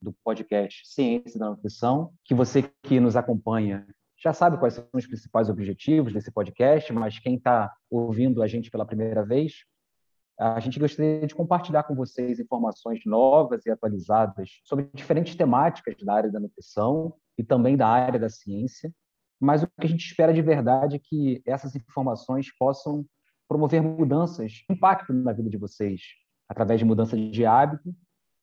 do podcast Ciência da Nutrição, que você que nos acompanha já sabe quais são os principais objetivos desse podcast, mas quem está ouvindo a gente pela primeira vez, a gente gostaria de compartilhar com vocês informações novas e atualizadas sobre diferentes temáticas da área da nutrição e também da área da ciência. Mas o que a gente espera de verdade é que essas informações possam promover mudanças, impacto na vida de vocês, através de mudança de hábito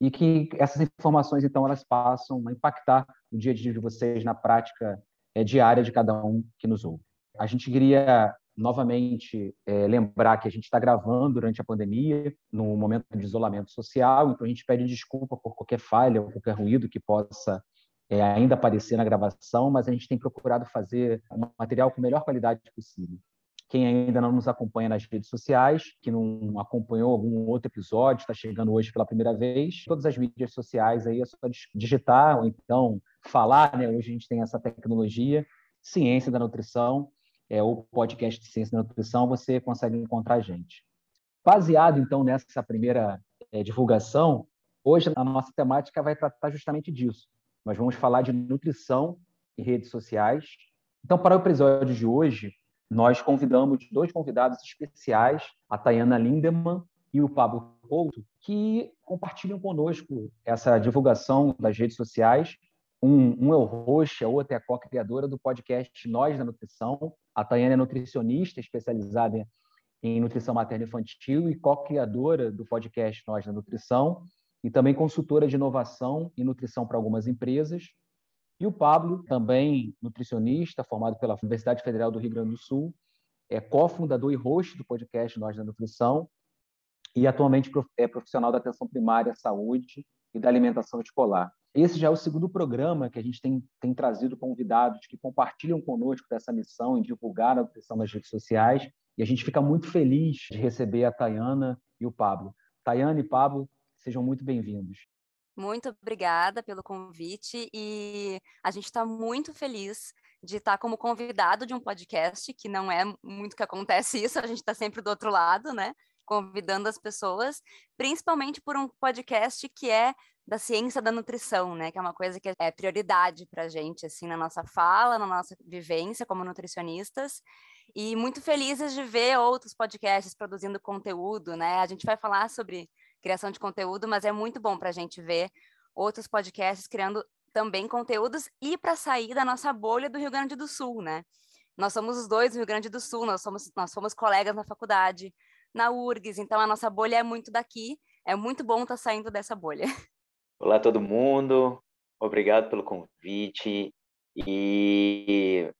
e que essas informações, então, elas passam a impactar o dia a dia de vocês na prática é, diária de cada um que nos ouve. A gente queria novamente é, lembrar que a gente está gravando durante a pandemia, no momento de isolamento social, então a gente pede desculpa por qualquer falha ou qualquer ruído que possa é, ainda aparecer na gravação, mas a gente tem procurado fazer um material com a melhor qualidade possível. Quem ainda não nos acompanha nas redes sociais, que não acompanhou algum outro episódio, está chegando hoje pela primeira vez, todas as mídias sociais aí é só digitar ou então falar, né? Hoje a gente tem essa tecnologia, Ciência da Nutrição, é o podcast de Ciência da Nutrição, você consegue encontrar a gente. Baseado então nessa primeira é, divulgação, hoje a nossa temática vai tratar justamente disso. Nós vamos falar de nutrição e redes sociais. Então, para o episódio de hoje, nós convidamos dois convidados especiais, a Tayana Lindemann e o Pablo Couto, que compartilham conosco essa divulgação das redes sociais. Um, um é o host, a outra é a co-criadora do podcast Nós da Nutrição. A Tayana é nutricionista especializada em nutrição materna infantil e co-criadora do podcast Nós da Nutrição e também consultora de inovação e nutrição para algumas empresas. E o Pablo, também nutricionista, formado pela Universidade Federal do Rio Grande do Sul, é cofundador e host do podcast Nós da Nutrição e atualmente é profissional da atenção primária saúde e da alimentação escolar. Esse já é o segundo programa que a gente tem, tem trazido convidados que compartilham conosco dessa missão em divulgar a nutrição nas redes sociais e a gente fica muito feliz de receber a Tayana e o Pablo. Tayana e Pablo, sejam muito bem-vindos. Muito obrigada pelo convite e a gente está muito feliz de estar como convidado de um podcast, que não é muito que acontece isso, a gente está sempre do outro lado, né? Convidando as pessoas, principalmente por um podcast que é da ciência da nutrição, né? Que é uma coisa que é prioridade para a gente, assim, na nossa fala, na nossa vivência como nutricionistas. E muito felizes de ver outros podcasts produzindo conteúdo, né? A gente vai falar sobre criação de conteúdo, mas é muito bom para a gente ver outros podcasts criando também conteúdos e para sair da nossa bolha do Rio Grande do Sul, né? Nós somos os dois do Rio Grande do Sul, nós somos, nós fomos colegas na faculdade, na URGS, então a nossa bolha é muito daqui, é muito bom estar tá saindo dessa bolha. Olá todo mundo, obrigado pelo convite e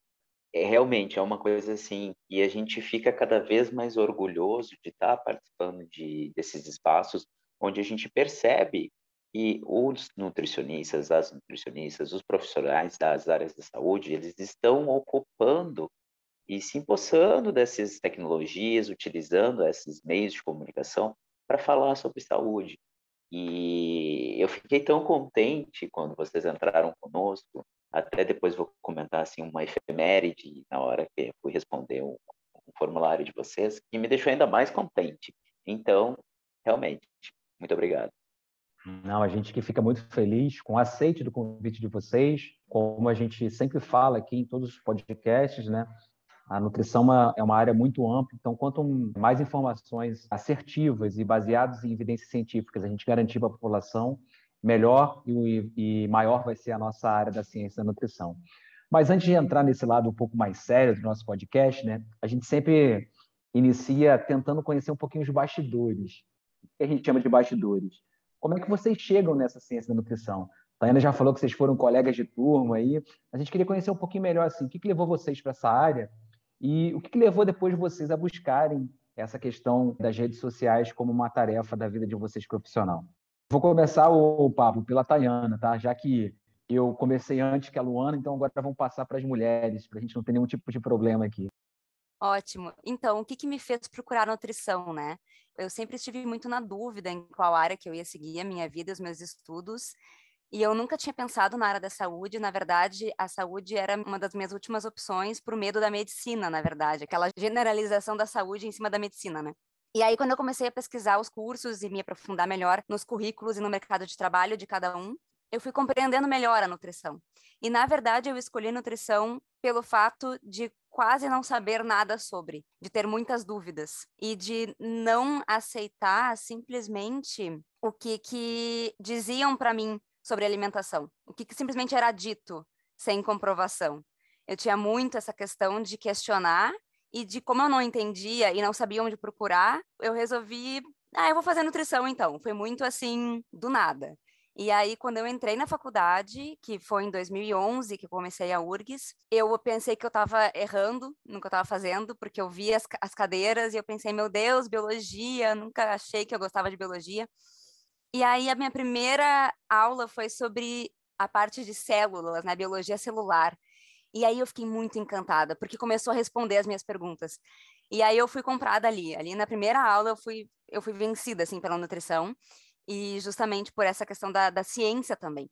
é, realmente é uma coisa assim e a gente fica cada vez mais orgulhoso de estar participando de desses espaços onde a gente percebe que os nutricionistas, as nutricionistas, os profissionais das áreas da saúde, eles estão ocupando e se empossando dessas tecnologias, utilizando esses meios de comunicação para falar sobre saúde. E eu fiquei tão contente quando vocês entraram conosco, até depois vou comentar assim uma efeméride na hora que fui responder um, um formulário de vocês, que me deixou ainda mais contente. Então, realmente, muito obrigado. Não, a gente que fica muito feliz com o aceite do convite de vocês, como a gente sempre fala aqui em todos os podcasts, né? A nutrição é uma área muito ampla, então quanto mais informações assertivas e baseadas em evidências científicas a gente garantir para a população, melhor e, e maior vai ser a nossa área da ciência da nutrição. Mas antes de entrar nesse lado um pouco mais sério do nosso podcast, né, a gente sempre inicia tentando conhecer um pouquinho os bastidores que a gente chama de bastidores. Como é que vocês chegam nessa ciência da nutrição? A Tayana já falou que vocês foram colegas de turma aí. A gente queria conhecer um pouquinho melhor assim, o que, que levou vocês para essa área e o que, que levou depois vocês a buscarem essa questão das redes sociais como uma tarefa da vida de vocês profissional. Vou começar o Pablo pela Tayana, tá? Já que Eu comecei antes que a Luana, então agora vamos passar para as mulheres, para a gente não ter nenhum tipo de problema aqui. Ótimo. Então, o que, que me fez procurar nutrição, né? Eu sempre estive muito na dúvida em qual área que eu ia seguir a minha vida, os meus estudos, e eu nunca tinha pensado na área da saúde. Na verdade, a saúde era uma das minhas últimas opções por medo da medicina, na verdade, aquela generalização da saúde em cima da medicina, né? E aí, quando eu comecei a pesquisar os cursos e me aprofundar melhor nos currículos e no mercado de trabalho de cada um, eu fui compreendendo melhor a nutrição. E, na verdade, eu escolhi nutrição pelo fato de quase não saber nada sobre, de ter muitas dúvidas e de não aceitar simplesmente o que, que diziam para mim sobre alimentação, o que, que simplesmente era dito sem comprovação. Eu tinha muito essa questão de questionar e de como eu não entendia e não sabia onde procurar, eu resolvi, ah, eu vou fazer nutrição então. Foi muito assim, do nada. E aí, quando eu entrei na faculdade, que foi em 2011 que comecei a URGS, eu pensei que eu estava errando no que eu estava fazendo, porque eu vi as, as cadeiras e eu pensei, meu Deus, biologia, nunca achei que eu gostava de biologia. E aí, a minha primeira aula foi sobre a parte de células, né, biologia celular. E aí eu fiquei muito encantada, porque começou a responder as minhas perguntas. E aí eu fui comprada ali. Ali na primeira aula eu fui, eu fui vencida, assim, pela nutrição e justamente por essa questão da, da ciência também.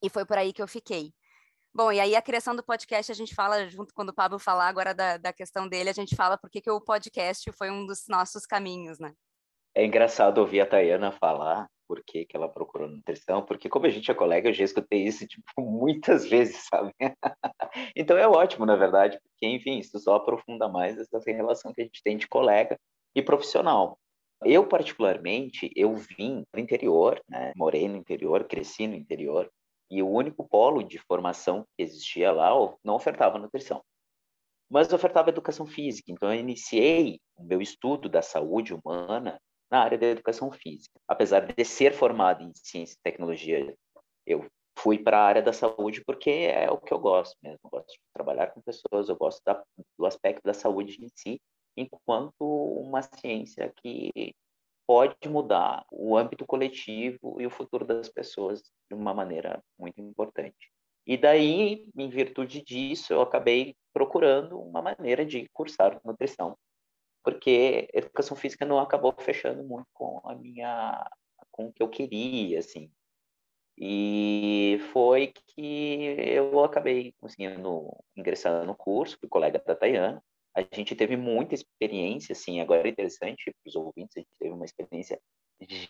E foi por aí que eu fiquei. Bom, e aí a criação do podcast, a gente fala, junto quando o Pablo falar agora da, da questão dele, a gente fala porque que o podcast foi um dos nossos caminhos, né? É engraçado ouvir a Tayana falar por que, que ela procurou nutrição, porque como a gente é colega, eu já escutei isso tipo, muitas vezes, sabe? então é ótimo, na verdade, porque, enfim, isso só aprofunda mais essa relação que a gente tem de colega e profissional. Eu, particularmente, eu vim do interior, né? morei no interior, cresci no interior, e o único polo de formação que existia lá não ofertava nutrição, mas ofertava educação física. Então, eu iniciei o meu estudo da saúde humana na área da educação física. Apesar de ser formado em ciência e tecnologia, eu fui para a área da saúde porque é o que eu gosto mesmo. Eu gosto de trabalhar com pessoas, eu gosto da, do aspecto da saúde em si enquanto uma ciência que pode mudar o âmbito coletivo e o futuro das pessoas de uma maneira muito importante. E daí, em virtude disso, eu acabei procurando uma maneira de cursar nutrição, porque educação física não acabou fechando muito com a minha com o que eu queria, assim. E foi que eu acabei conseguindo ingressar no curso, fui colega da Tayana, a gente teve muita experiência, assim, agora é interessante para os ouvintes, a gente teve uma experiência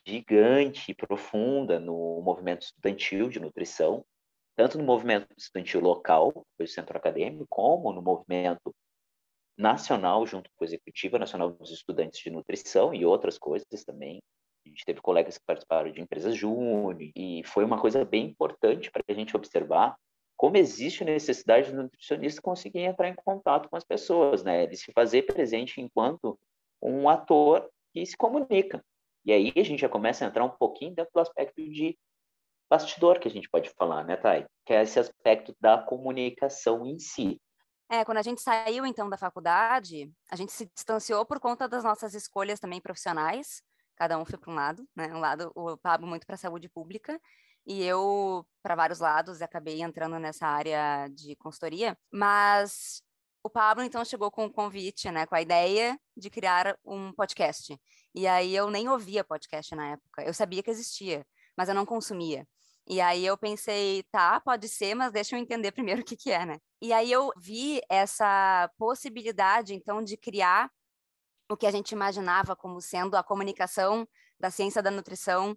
gigante profunda no movimento estudantil de nutrição, tanto no movimento estudantil local, foi o centro acadêmico, como no movimento nacional, junto com a Executiva Nacional dos Estudantes de Nutrição e outras coisas também. A gente teve colegas que participaram de empresas júnior e foi uma coisa bem importante para a gente observar como existe necessidade do nutricionista conseguir entrar em contato com as pessoas, né? Ele se fazer presente enquanto um ator que se comunica. E aí a gente já começa a entrar um pouquinho dentro do aspecto de bastidor que a gente pode falar, né, Thay? Que é esse aspecto da comunicação em si. É, quando a gente saiu então da faculdade, a gente se distanciou por conta das nossas escolhas também profissionais. Cada um foi para um lado, né? Um lado o Pablo muito para a saúde pública e eu para vários lados acabei entrando nessa área de consultoria, mas o Pablo então chegou com o um convite, né, com a ideia de criar um podcast. E aí eu nem ouvia podcast na época. Eu sabia que existia, mas eu não consumia. E aí eu pensei, tá, pode ser, mas deixa eu entender primeiro o que que é, né? E aí eu vi essa possibilidade então de criar o que a gente imaginava como sendo a comunicação da ciência da nutrição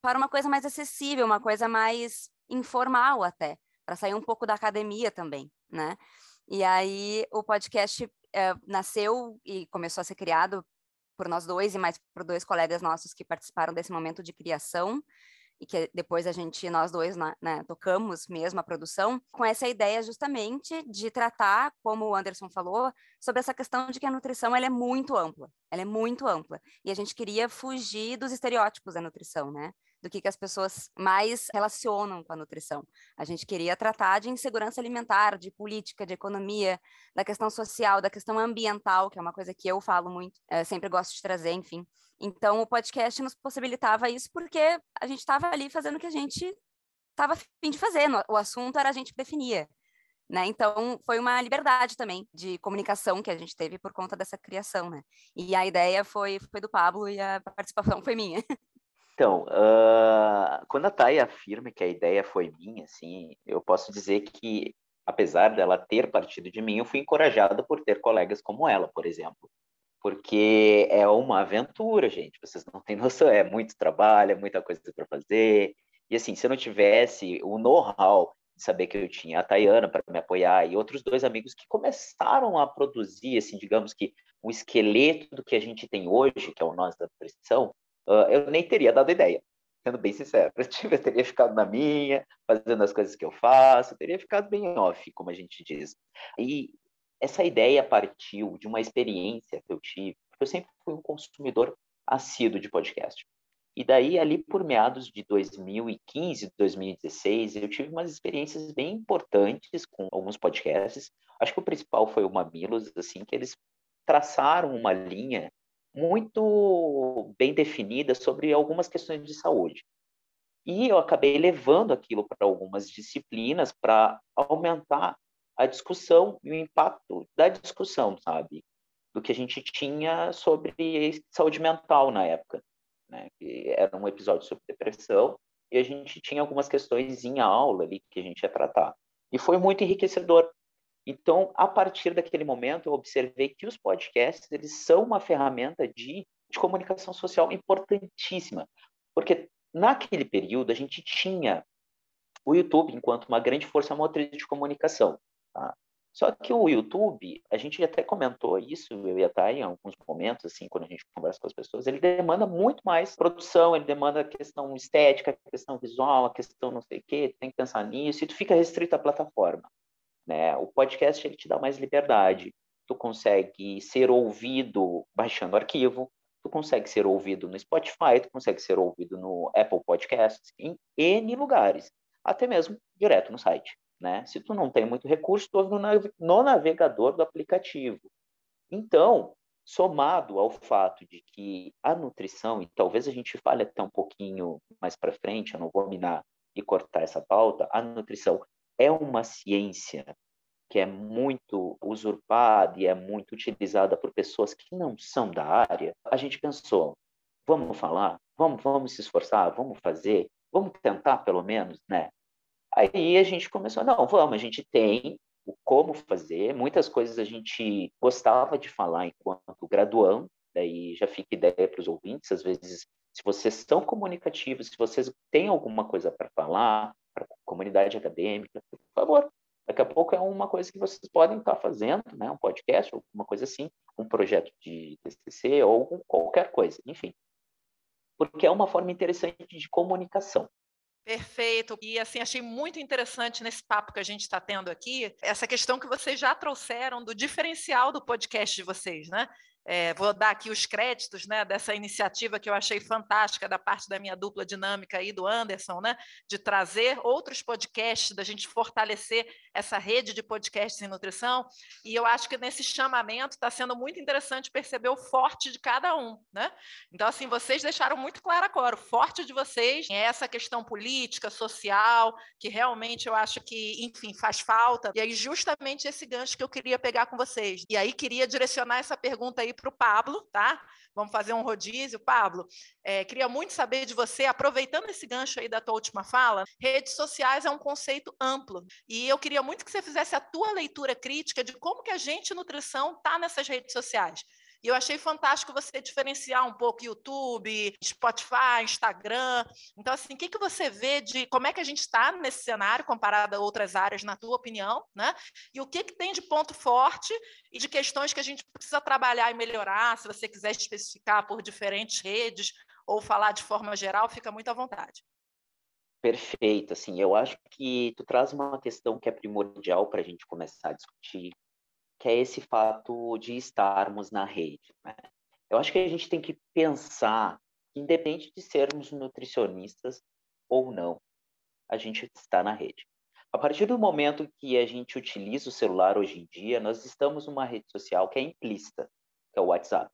para uma coisa mais acessível, uma coisa mais informal até, para sair um pouco da academia também, né? E aí o podcast é, nasceu e começou a ser criado por nós dois e mais por dois colegas nossos que participaram desse momento de criação e que depois a gente, nós dois, né, tocamos mesmo a produção, com essa ideia justamente de tratar, como o Anderson falou, sobre essa questão de que a nutrição ela é muito ampla, ela é muito ampla, e a gente queria fugir dos estereótipos da nutrição, né? Do que, que as pessoas mais relacionam com a nutrição. A gente queria tratar de insegurança alimentar, de política, de economia, da questão social, da questão ambiental, que é uma coisa que eu falo muito, é, sempre gosto de trazer, enfim. Então, o podcast nos possibilitava isso porque a gente estava ali fazendo o que a gente estava afim de fazer, o assunto era a gente que definia. Né? Então, foi uma liberdade também de comunicação que a gente teve por conta dessa criação, né? E a ideia foi, foi do Pablo e a participação foi minha. Então, uh, quando a Thay afirma que a ideia foi minha, assim, eu posso dizer que, apesar dela ter partido de mim, eu fui encorajado por ter colegas como ela, por exemplo. Porque é uma aventura, gente. Vocês não têm noção, é muito trabalho, é muita coisa para fazer. E assim, se eu não tivesse o know-how de saber que eu tinha a Tayana para me apoiar e outros dois amigos que começaram a produzir, assim, digamos que o esqueleto do que a gente tem hoje, que é o Nós da Pressão, uh, eu nem teria dado ideia, sendo bem sincero. Eu teria ficado na minha, fazendo as coisas que eu faço, eu teria ficado bem off, como a gente diz. E essa ideia partiu de uma experiência que eu tive, porque eu sempre fui um consumidor assíduo de podcast. E daí, ali por meados de 2015, 2016, eu tive umas experiências bem importantes com alguns podcasts. Acho que o principal foi o Mamilos, assim, que eles traçaram uma linha muito bem definida sobre algumas questões de saúde. E eu acabei levando aquilo para algumas disciplinas para aumentar a discussão e o impacto da discussão, sabe? Do que a gente tinha sobre saúde mental na época né? Que era um episódio sobre depressão e a gente tinha algumas questões em aula ali que a gente ia tratar. E foi muito enriquecedor. Então, a partir daquele momento, eu observei que os podcasts eles são uma ferramenta de, de comunicação social importantíssima, porque naquele período a gente tinha o YouTube enquanto uma grande força motriz de comunicação. Tá? Só que o YouTube, a gente até comentou isso, eu ia estar em alguns momentos, assim, quando a gente conversa com as pessoas, ele demanda muito mais produção, ele demanda a questão estética, a questão visual, a questão não sei o quê, tem que pensar nisso, e tu fica restrito à plataforma. Né? O podcast, ele te dá mais liberdade, tu consegue ser ouvido baixando arquivo, tu consegue ser ouvido no Spotify, tu consegue ser ouvido no Apple Podcasts, em N lugares, até mesmo direto no site. Né? Se tu não tem muito recurso, tu ouve no navegador do aplicativo. Então, somado ao fato de que a nutrição, e talvez a gente fale até um pouquinho mais para frente, eu não vou minar e cortar essa pauta, a nutrição é uma ciência que é muito usurpada e é muito utilizada por pessoas que não são da área. A gente pensou, vamos falar, vamos, vamos se esforçar, vamos fazer, vamos tentar pelo menos, né? Aí a gente começou, não, vamos, a gente tem o como fazer, muitas coisas a gente gostava de falar enquanto graduando, daí já fica ideia para os ouvintes, às vezes, se vocês são comunicativos, se vocês têm alguma coisa para falar, para a comunidade acadêmica, por favor, daqui a pouco é uma coisa que vocês podem estar fazendo, né? um podcast, alguma coisa assim, um projeto de TCC ou qualquer coisa, enfim. Porque é uma forma interessante de comunicação. Perfeito. E assim, achei muito interessante nesse papo que a gente está tendo aqui, essa questão que vocês já trouxeram do diferencial do podcast de vocês, né? É, vou dar aqui os créditos né, dessa iniciativa que eu achei fantástica da parte da minha dupla dinâmica aí do Anderson, né, de trazer outros podcasts, da gente fortalecer essa rede de podcasts em nutrição. E eu acho que nesse chamamento está sendo muito interessante perceber o forte de cada um. Né? Então, assim, vocês deixaram muito claro agora, o forte de vocês é essa questão política, social, que realmente eu acho que, enfim, faz falta. E aí, justamente esse gancho que eu queria pegar com vocês. E aí, queria direcionar essa pergunta aí para o Pablo, tá? Vamos fazer um rodízio. Pablo, é, queria muito saber de você, aproveitando esse gancho aí da tua última fala, redes sociais é um conceito amplo. E eu queria muito que você fizesse a tua leitura crítica de como que a gente, nutrição, está nessas redes sociais. E eu achei fantástico você diferenciar um pouco YouTube, Spotify, Instagram. Então, assim, o que, que você vê de como é que a gente está nesse cenário comparado a outras áreas, na tua opinião, né? E o que, que tem de ponto forte e de questões que a gente precisa trabalhar e melhorar, se você quiser especificar por diferentes redes ou falar de forma geral, fica muito à vontade. Perfeito, assim, eu acho que tu traz uma questão que é primordial para a gente começar a discutir, que é esse fato de estarmos na rede. Né? Eu acho que a gente tem que pensar, independente de sermos nutricionistas ou não, a gente está na rede. A partir do momento que a gente utiliza o celular hoje em dia, nós estamos numa rede social que é implícita, que é o WhatsApp.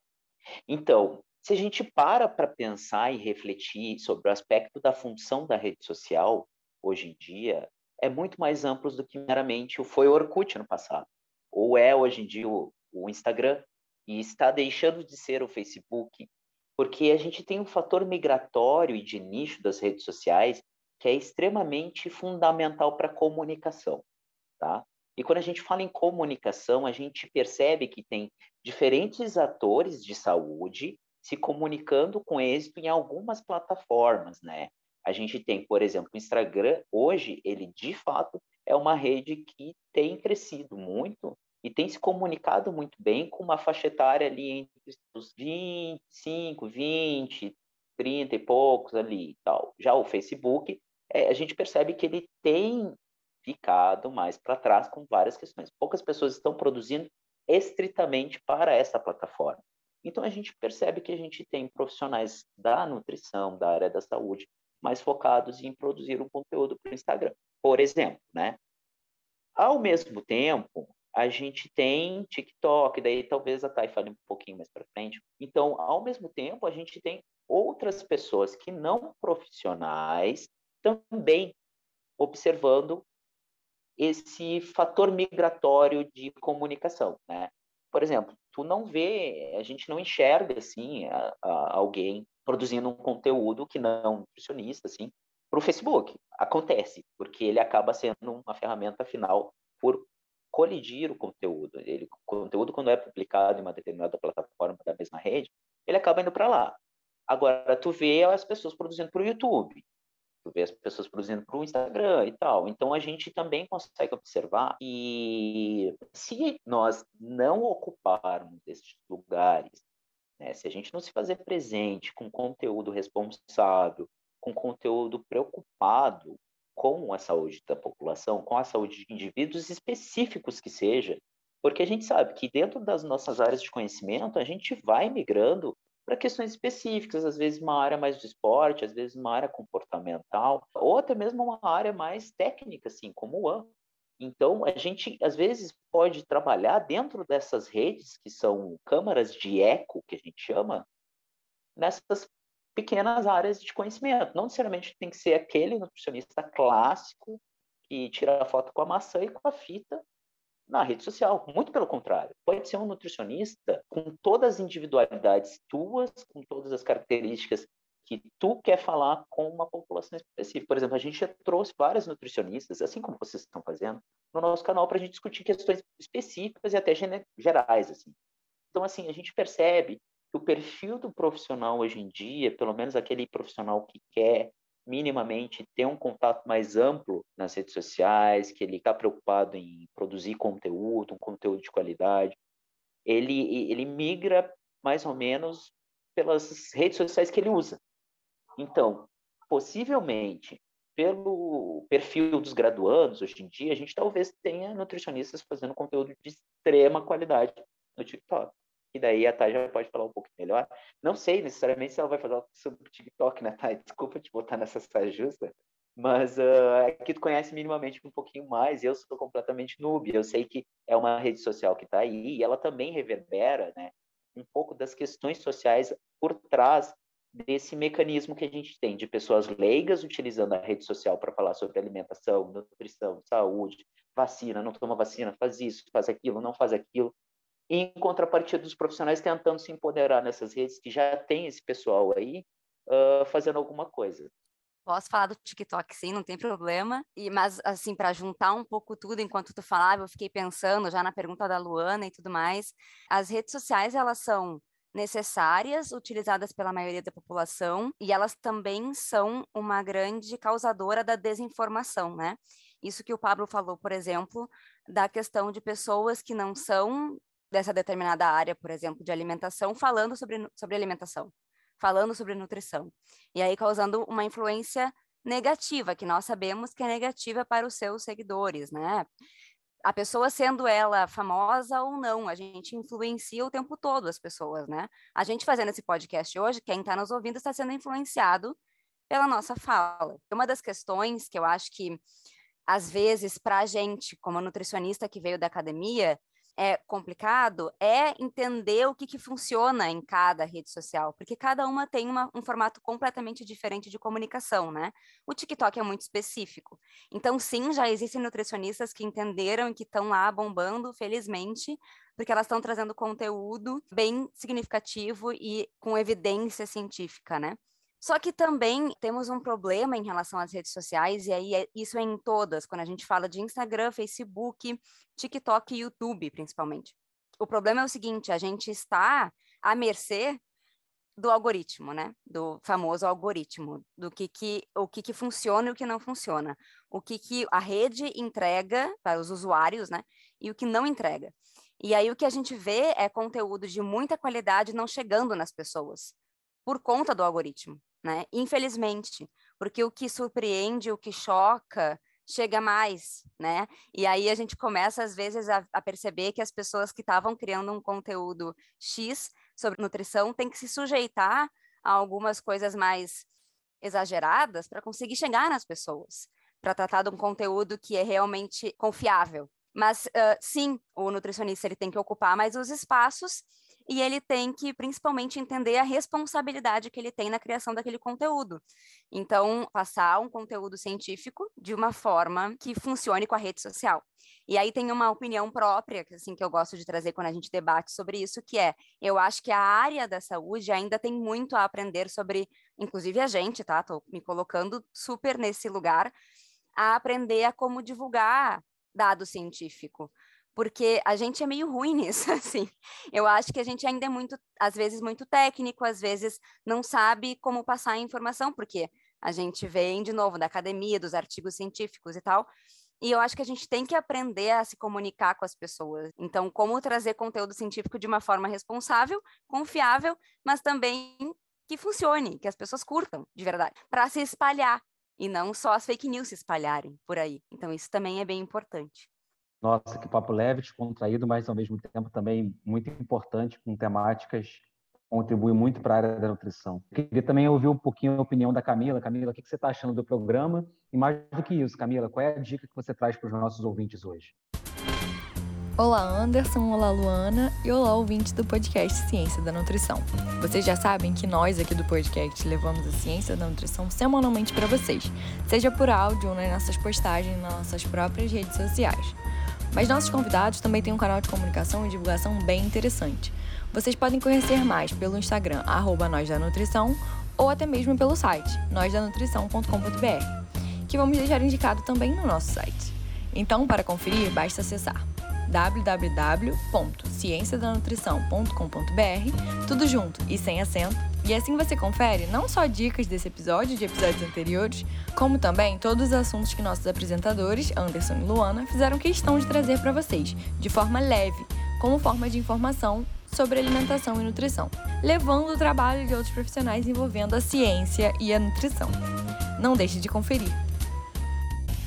Então, se a gente para para pensar e refletir sobre o aspecto da função da rede social, hoje em dia é muito mais amplos do que meramente o foi o Orkut no passado, é hoje em dia o, o Instagram, e está deixando de ser o Facebook, porque a gente tem um fator migratório e de nicho das redes sociais que é extremamente fundamental para a comunicação, tá? E quando a gente fala em comunicação, a gente percebe que tem diferentes atores de saúde se comunicando com êxito em algumas plataformas, né? A gente tem, por exemplo, o Instagram, hoje, ele de fato é uma rede que tem crescido muito e tem se comunicado muito bem com uma faixa etária ali entre os 25, 20, 30 e poucos ali e tal. Já o Facebook, é, a gente percebe que ele tem ficado mais para trás com várias questões. Poucas pessoas estão produzindo estritamente para essa plataforma. Então a gente percebe que a gente tem profissionais da nutrição, da área da saúde, mais focados em produzir um conteúdo para o Instagram, por exemplo, né? Ao mesmo tempo, a gente tem TikTok, daí talvez a Thay fale um pouquinho mais para frente. Então, ao mesmo tempo, a gente tem outras pessoas que não profissionais também observando esse fator migratório de comunicação, né? Por exemplo, tu não vê, a gente não enxerga assim a, a alguém produzindo um conteúdo que não nutricionista assim para o Facebook. Acontece, porque ele acaba sendo uma ferramenta final por colidir o conteúdo. Ele, o conteúdo, quando é publicado em uma determinada plataforma da mesma rede, ele acaba indo para lá. Agora, tu vê as pessoas produzindo para o YouTube, tu vê as pessoas produzindo para o Instagram e tal. Então, a gente também consegue observar que se nós não ocuparmos esses lugares, né, se a gente não se fazer presente com conteúdo responsável, com conteúdo preocupado com a saúde da população, com a saúde de indivíduos específicos que seja, porque a gente sabe que dentro das nossas áreas de conhecimento, a gente vai migrando para questões específicas, às vezes uma área mais de esporte, às vezes uma área comportamental, ou até mesmo uma área mais técnica, assim, como o AM. Então, a gente, às vezes, pode trabalhar dentro dessas redes, que são câmaras de eco, que a gente chama, nessas pequenas áreas de conhecimento. Não necessariamente tem que ser aquele nutricionista clássico que tira a foto com a maçã e com a fita na rede social. Muito pelo contrário. Pode ser um nutricionista com todas as individualidades tuas, com todas as características que tu quer falar com uma população específica. Por exemplo, a gente já trouxe vários nutricionistas, assim como vocês estão fazendo, no nosso canal para a gente discutir questões específicas e até gerais. Assim. Então, assim, a gente percebe o perfil do profissional hoje em dia, pelo menos aquele profissional que quer minimamente ter um contato mais amplo nas redes sociais, que ele está preocupado em produzir conteúdo, um conteúdo de qualidade, ele, ele migra mais ou menos pelas redes sociais que ele usa. Então, possivelmente, pelo perfil dos graduandos, hoje em dia, a gente talvez tenha nutricionistas fazendo conteúdo de extrema qualidade no TikTok e daí a Thay já pode falar um pouco melhor. Não sei necessariamente se ela vai falar sobre o TikTok, né, Thay? Desculpa te botar nessa saia justa, mas uh, é que tu conhece minimamente um pouquinho mais, eu sou completamente noob, eu sei que é uma rede social que está aí, e ela também reverbera, né, um pouco das questões sociais por trás desse mecanismo que a gente tem de pessoas leigas utilizando a rede social para falar sobre alimentação, nutrição, saúde, vacina, não toma vacina, faz isso, faz aquilo, não faz aquilo, em contrapartida dos profissionais tentando se empoderar nessas redes que já tem esse pessoal aí uh, fazendo alguma coisa. Posso falar do TikTok, sim, não tem problema. E mas assim, para juntar um pouco tudo enquanto tu falava, eu fiquei pensando já na pergunta da Luana e tudo mais. As redes sociais elas são necessárias, utilizadas pela maioria da população, e elas também são uma grande causadora da desinformação, né? Isso que o Pablo falou, por exemplo, da questão de pessoas que não são dessa determinada área, por exemplo, de alimentação, falando sobre, sobre alimentação, falando sobre nutrição. E aí causando uma influência negativa, que nós sabemos que é negativa para os seus seguidores, né? A pessoa sendo ela famosa ou não, a gente influencia o tempo todo as pessoas, né? A gente fazendo esse podcast hoje, quem está nos ouvindo está sendo influenciado pela nossa fala. Uma das questões que eu acho que, às vezes, para a gente, como nutricionista que veio da academia, é complicado é entender o que, que funciona em cada rede social, porque cada uma tem uma, um formato completamente diferente de comunicação, né? O TikTok é muito específico. Então, sim, já existem nutricionistas que entenderam e que estão lá bombando, felizmente, porque elas estão trazendo conteúdo bem significativo e com evidência científica, né? Só que também temos um problema em relação às redes sociais, e aí é, isso é em todas, quando a gente fala de Instagram, Facebook, TikTok e YouTube, principalmente. O problema é o seguinte: a gente está à mercê do algoritmo, né? Do famoso algoritmo, do que, que o que, que funciona e o que não funciona, o que, que a rede entrega para os usuários, né? E o que não entrega. E aí o que a gente vê é conteúdo de muita qualidade não chegando nas pessoas por conta do algoritmo né? Infelizmente, porque o que surpreende, o que choca, chega mais, né? E aí a gente começa às vezes a, a perceber que as pessoas que estavam criando um conteúdo X sobre nutrição têm que se sujeitar a algumas coisas mais exageradas para conseguir chegar nas pessoas, para tratar de um conteúdo que é realmente confiável. Mas uh, sim, o nutricionista ele tem que ocupar mais os espaços e ele tem que principalmente entender a responsabilidade que ele tem na criação daquele conteúdo. Então, passar um conteúdo científico de uma forma que funcione com a rede social. E aí tem uma opinião própria, assim, que eu gosto de trazer quando a gente debate sobre isso, que é, eu acho que a área da saúde ainda tem muito a aprender sobre, inclusive a gente, tá? Tô me colocando super nesse lugar, a aprender a como divulgar dado científico porque a gente é meio ruim nisso, assim. Eu acho que a gente ainda é muito, às vezes, muito técnico, às vezes não sabe como passar a informação, porque a gente vem, de novo, da academia, dos artigos científicos e tal, e eu acho que a gente tem que aprender a se comunicar com as pessoas. Então, como trazer conteúdo científico de uma forma responsável, confiável, mas também que funcione, que as pessoas curtam, de verdade, para se espalhar, e não só as fake news se espalharem por aí. Então, isso também é bem importante. Nossa, que papo leve, descontraído, mas ao mesmo tempo também muito importante, com temáticas que contribuem muito para a área da nutrição. Queria também ouvir um pouquinho a opinião da Camila. Camila, o que você está achando do programa? E mais do que isso, Camila, qual é a dica que você traz para os nossos ouvintes hoje? Olá, Anderson, olá, Luana e olá, ouvintes do podcast Ciência da Nutrição. Vocês já sabem que nós aqui do podcast levamos a ciência da nutrição semanalmente para vocês, seja por áudio ou nas nossas postagens nas nossas próprias redes sociais. Mas nossos convidados também têm um canal de comunicação e divulgação bem interessante. Vocês podem conhecer mais pelo Instagram, arroba Nós da Nutrição, ou até mesmo pelo site, nósdanutrição.com.br, que vamos deixar indicado também no nosso site. Então, para conferir, basta acessar www.cienciadanutrição.com.br, tudo junto e sem acento, e assim você confere não só dicas desse episódio e de episódios anteriores, como também todos os assuntos que nossos apresentadores, Anderson e Luana, fizeram questão de trazer para vocês, de forma leve, como forma de informação sobre alimentação e nutrição, levando o trabalho de outros profissionais envolvendo a ciência e a nutrição. Não deixe de conferir.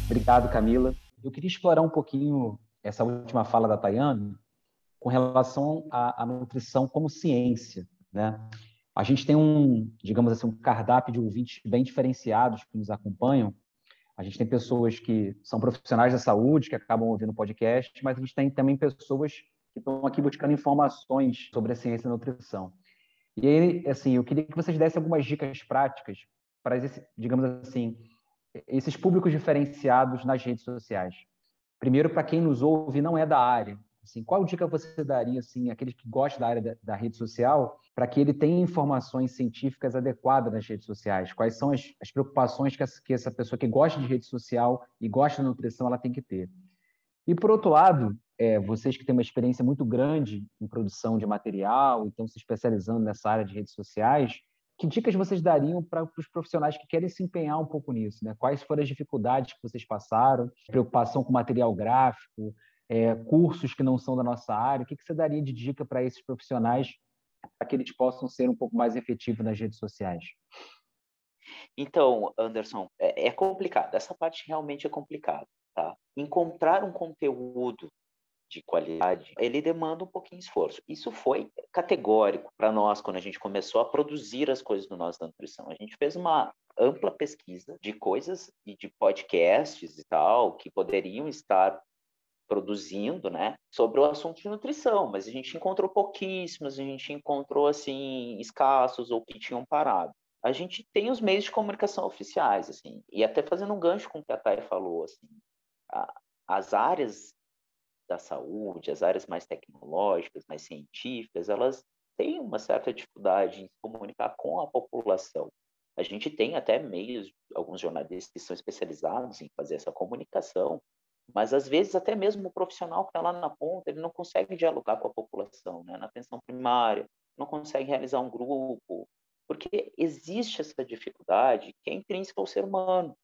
Obrigado, Camila. Eu queria explorar um pouquinho essa última fala da Tayane com relação à, à nutrição como ciência, né? A gente tem um, digamos assim, um cardápio de ouvintes bem diferenciados que nos acompanham. A gente tem pessoas que são profissionais da saúde, que acabam ouvindo o podcast, mas a gente tem também pessoas que estão aqui buscando informações sobre a ciência da nutrição. E aí, assim, eu queria que vocês dessem algumas dicas práticas para, esse, digamos assim, esses públicos diferenciados nas redes sociais. Primeiro, para quem nos ouve não é da área, assim, qual dica você daria assim aquele que gosta da área da, da rede social para que ele tenha informações científicas adequadas nas redes sociais? Quais são as, as preocupações que essa, que essa, pessoa que gosta de rede social e gosta da nutrição ela tem que ter? E por outro lado, é, vocês que têm uma experiência muito grande em produção de material, estão se especializando nessa área de redes sociais, que dicas vocês dariam para os profissionais que querem se empenhar um pouco nisso? Né? Quais foram as dificuldades que vocês passaram? Preocupação com material gráfico, é, cursos que não são da nossa área? O que, que você daria de dica para esses profissionais para que eles possam ser um pouco mais efetivos nas redes sociais? Então, Anderson, é, é complicado. Essa parte realmente é complicada. Tá? Encontrar um conteúdo de qualidade, ele demanda um pouquinho de esforço. Isso foi categórico para nós quando a gente começou a produzir as coisas do nosso da nutrição. A gente fez uma ampla pesquisa de coisas e de podcasts e tal que poderiam estar produzindo, né, sobre o assunto de nutrição, mas a gente encontrou pouquíssimos, a gente encontrou assim escassos ou que tinham parado. A gente tem os meios de comunicação oficiais, assim, e até fazendo um gancho com o que a Thay falou, assim, a, as áreas da saúde, as áreas mais tecnológicas, mais científicas, elas têm uma certa dificuldade em se comunicar com a população. A gente tem até meios, alguns jornalistas que são especializados em fazer essa comunicação, mas às vezes até mesmo o profissional que está lá na ponta, ele não consegue dialogar com a população, né? na atenção primária, não consegue realizar um grupo, porque existe essa dificuldade que é intrínseca ao ser humano,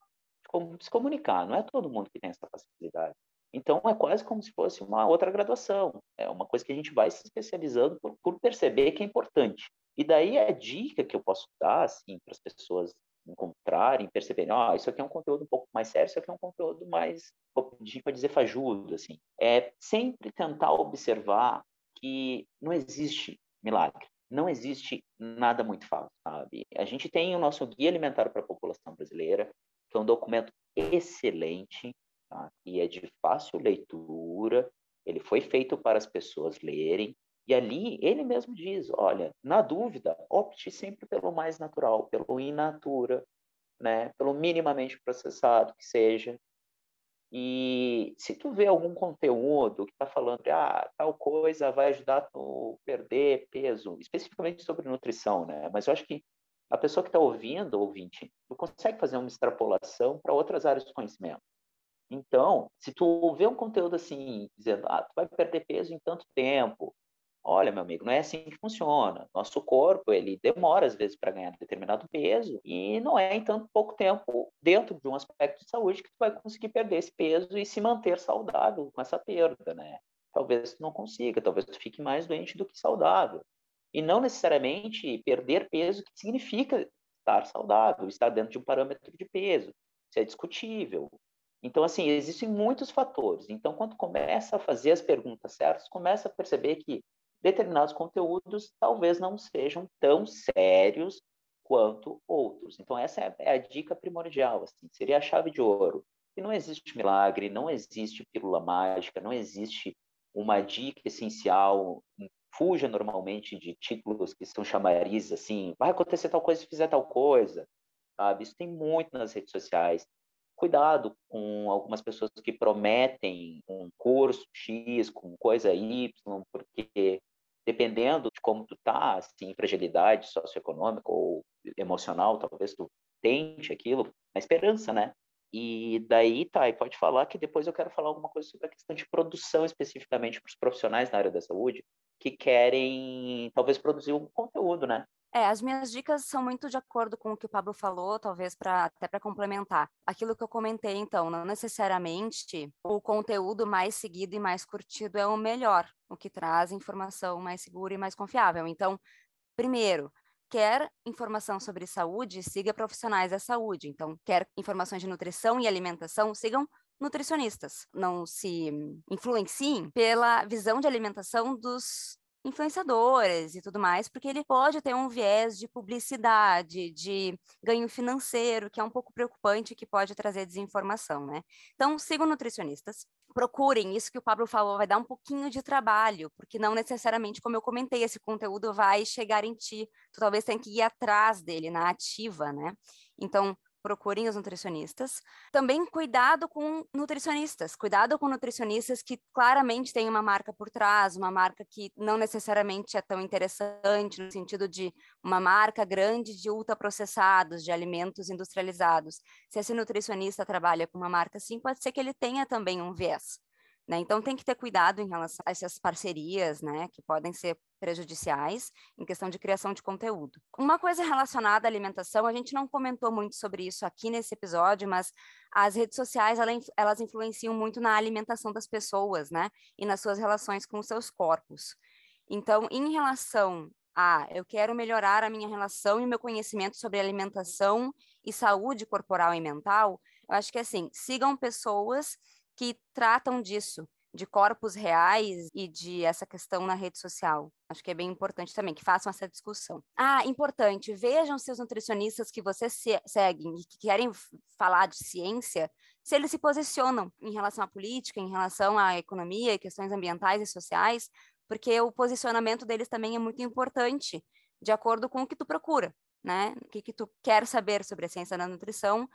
de se comunicar, não é todo mundo que tem essa facilidade. Então, é quase como se fosse uma outra graduação. É uma coisa que a gente vai se especializando por, por perceber que é importante. E daí a dica que eu posso dar, assim, para as pessoas encontrarem, perceberem, ah, isso aqui é um conteúdo um pouco mais sério, isso aqui é um conteúdo mais, a gente pode dizer, fajudo, assim. É sempre tentar observar que não existe milagre, não existe nada muito fácil, sabe? A gente tem o nosso Guia Alimentar para a População Brasileira, que é um documento excelente, tá? e é de fácil leitura, ele foi feito para as pessoas lerem, e ali ele mesmo diz, olha, na dúvida, opte sempre pelo mais natural, pelo in natura, né? pelo minimamente processado que seja. E se tu vê algum conteúdo que está falando que ah, tal coisa vai ajudar tu perder peso, especificamente sobre nutrição, né? Mas eu acho que a pessoa que está ouvindo, ouvinte, tu consegue fazer uma extrapolação para outras áreas do conhecimento. Então, se tu vê um conteúdo assim, dizendo, ah, tu vai perder peso em tanto tempo, olha, meu amigo, não é assim que funciona. Nosso corpo, ele demora às vezes para ganhar determinado peso e não é em tanto pouco tempo dentro de um aspecto de saúde que tu vai conseguir perder esse peso e se manter saudável com essa perda, né? Talvez tu não consiga, talvez tu fique mais doente do que saudável. E não necessariamente perder peso que significa estar saudável, estar dentro de um parâmetro de peso. Isso é discutível. Então, assim, existem muitos fatores. Então, quando começa a fazer as perguntas certas, começa a perceber que determinados conteúdos talvez não sejam tão sérios quanto outros. Então, essa é, é a dica primordial, assim, seria a chave de ouro. E não existe milagre, não existe pílula mágica, não existe uma dica essencial. Fuja normalmente de títulos que são chamarizes, assim, vai acontecer tal coisa se fizer tal coisa, sabe? Isso tem muito nas redes sociais cuidado com algumas pessoas que prometem um curso X com coisa Y, porque dependendo de como tu tá, assim, fragilidade socioeconômica ou emocional, talvez tu tente aquilo, na esperança, né? E daí, tá, e pode falar que depois eu quero falar alguma coisa sobre a questão de produção especificamente para os profissionais na área da saúde que querem talvez produzir um conteúdo, né? É, as minhas dicas são muito de acordo com o que o Pablo falou, talvez para até para complementar. Aquilo que eu comentei, então, não necessariamente o conteúdo mais seguido e mais curtido é o melhor, o que traz informação mais segura e mais confiável. Então, primeiro, quer informação sobre saúde, siga profissionais da saúde. Então, quer informações de nutrição e alimentação, sigam nutricionistas. Não se influenciem pela visão de alimentação dos influenciadores e tudo mais, porque ele pode ter um viés de publicidade, de ganho financeiro, que é um pouco preocupante, que pode trazer desinformação, né? Então, sigam nutricionistas, procurem, isso que o Pablo falou, vai dar um pouquinho de trabalho, porque não necessariamente, como eu comentei, esse conteúdo vai chegar em ti, tu talvez tenha que ir atrás dele, na ativa, né? Então, procurem os nutricionistas. Também cuidado com nutricionistas, cuidado com nutricionistas que claramente têm uma marca por trás, uma marca que não necessariamente é tão interessante no sentido de uma marca grande de ultraprocessados, de alimentos industrializados. Se esse nutricionista trabalha com uma marca assim, pode ser que ele tenha também um viés. Né? Então, tem que ter cuidado em relação a essas parcerias, né, que podem ser prejudiciais em questão de criação de conteúdo. Uma coisa relacionada à alimentação, a gente não comentou muito sobre isso aqui nesse episódio, mas as redes sociais, elas influenciam muito na alimentação das pessoas, né, e nas suas relações com os seus corpos. Então, em relação a eu quero melhorar a minha relação e o meu conhecimento sobre alimentação e saúde corporal e mental, eu acho que assim, sigam pessoas que tratam disso, de corpos reais e de essa questão na rede social. Acho que é bem importante também que façam essa discussão. Ah, importante, vejam se os nutricionistas que vocês se seguem e que querem falar de ciência, se eles se posicionam em relação à política, em relação à economia e questões ambientais e sociais, porque o posicionamento deles também é muito importante, de acordo com o que tu procura, né? O que, que tu quer saber sobre a ciência da nutrição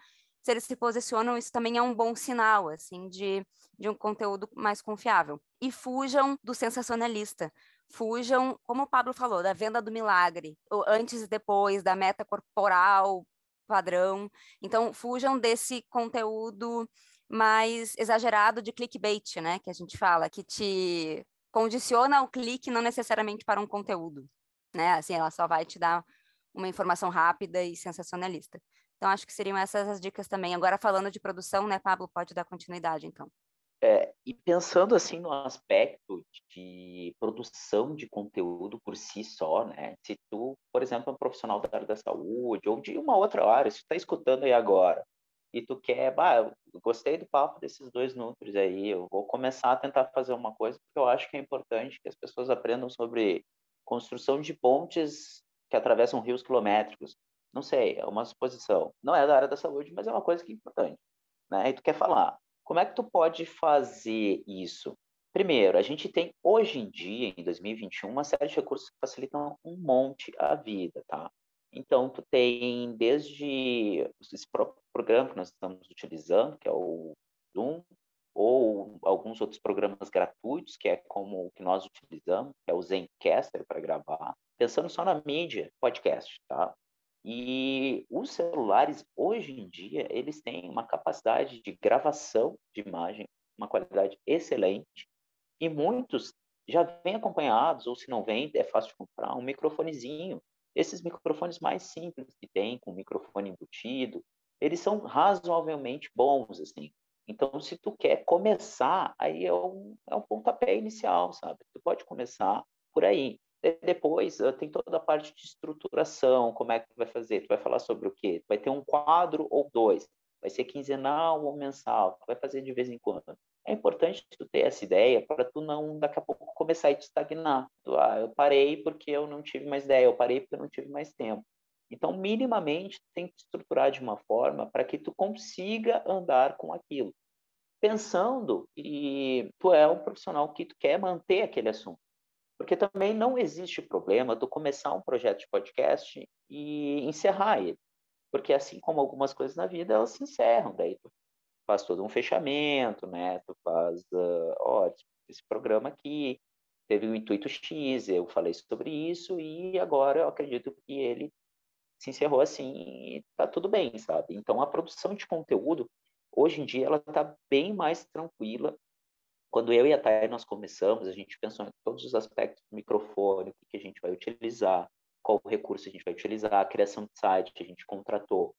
se eles se posicionam, isso também é um bom sinal, assim, de, de um conteúdo mais confiável. E fujam do sensacionalista. Fujam, como o Pablo falou, da venda do milagre, antes e depois, da meta corporal padrão. Então, fujam desse conteúdo mais exagerado de clickbait, né, que a gente fala, que te condiciona o clique não necessariamente para um conteúdo, né? Assim, ela só vai te dar uma informação rápida e sensacionalista. Então, acho que seriam essas as dicas também. Agora, falando de produção, né, Pablo, pode dar continuidade, então. É, e pensando assim no aspecto de produção de conteúdo por si só, né? Se tu, por exemplo, é um profissional da área da saúde ou de uma outra área, se tu está escutando aí agora e tu quer, bah, gostei do papo desses dois núcleos aí, eu vou começar a tentar fazer uma coisa porque eu acho que é importante que as pessoas aprendam sobre construção de pontes que atravessam rios quilométricos, não sei, é uma suposição. Não é da área da saúde, mas é uma coisa que é importante. Né? E tu quer falar, como é que tu pode fazer isso? Primeiro, a gente tem hoje em dia, em 2021, uma série de recursos que facilitam um monte a vida, tá? Então, tu tem desde esse próprio programa que nós estamos utilizando, que é o Zoom, ou alguns outros programas gratuitos, que é como o que nós utilizamos, que é o Zencaster para gravar, pensando só na mídia, podcast, tá? E os celulares, hoje em dia, eles têm uma capacidade de gravação de imagem, uma qualidade excelente, e muitos já vêm acompanhados, ou se não vêm, é fácil de comprar, um microfonezinho. Esses microfones mais simples que tem, com microfone embutido, eles são razoavelmente bons, assim. Então, se tu quer começar, aí é um, é um pontapé inicial, sabe? Tu pode começar por aí. Depois tem toda a parte de estruturação, como é que tu vai fazer? Tu vai falar sobre o quê? Tu vai ter um quadro ou dois? Vai ser quinzenal ou mensal? Tu vai fazer de vez em quando? É importante tu ter essa ideia para tu não daqui a pouco começar a te estagnar. Tu, ah, eu parei porque eu não tive mais ideia, eu parei porque eu não tive mais tempo. Então, minimamente, tem que estruturar de uma forma para que tu consiga andar com aquilo. Pensando que tu é um profissional que tu quer manter aquele assunto. Porque também não existe problema tu começar um projeto de podcast e encerrar ele. Porque assim como algumas coisas na vida, elas se encerram. Daí tu faz todo um fechamento, né? Tu faz, uh, ó, esse programa aqui teve um intuito X, eu falei sobre isso e agora eu acredito que ele se encerrou assim e tá tudo bem, sabe? Então a produção de conteúdo hoje em dia ela tá bem mais tranquila quando eu e a Thay nós começamos, a gente pensou em todos os aspectos do microfone, o que, que a gente vai utilizar, qual recurso a gente vai utilizar, a criação de site, a gente contratou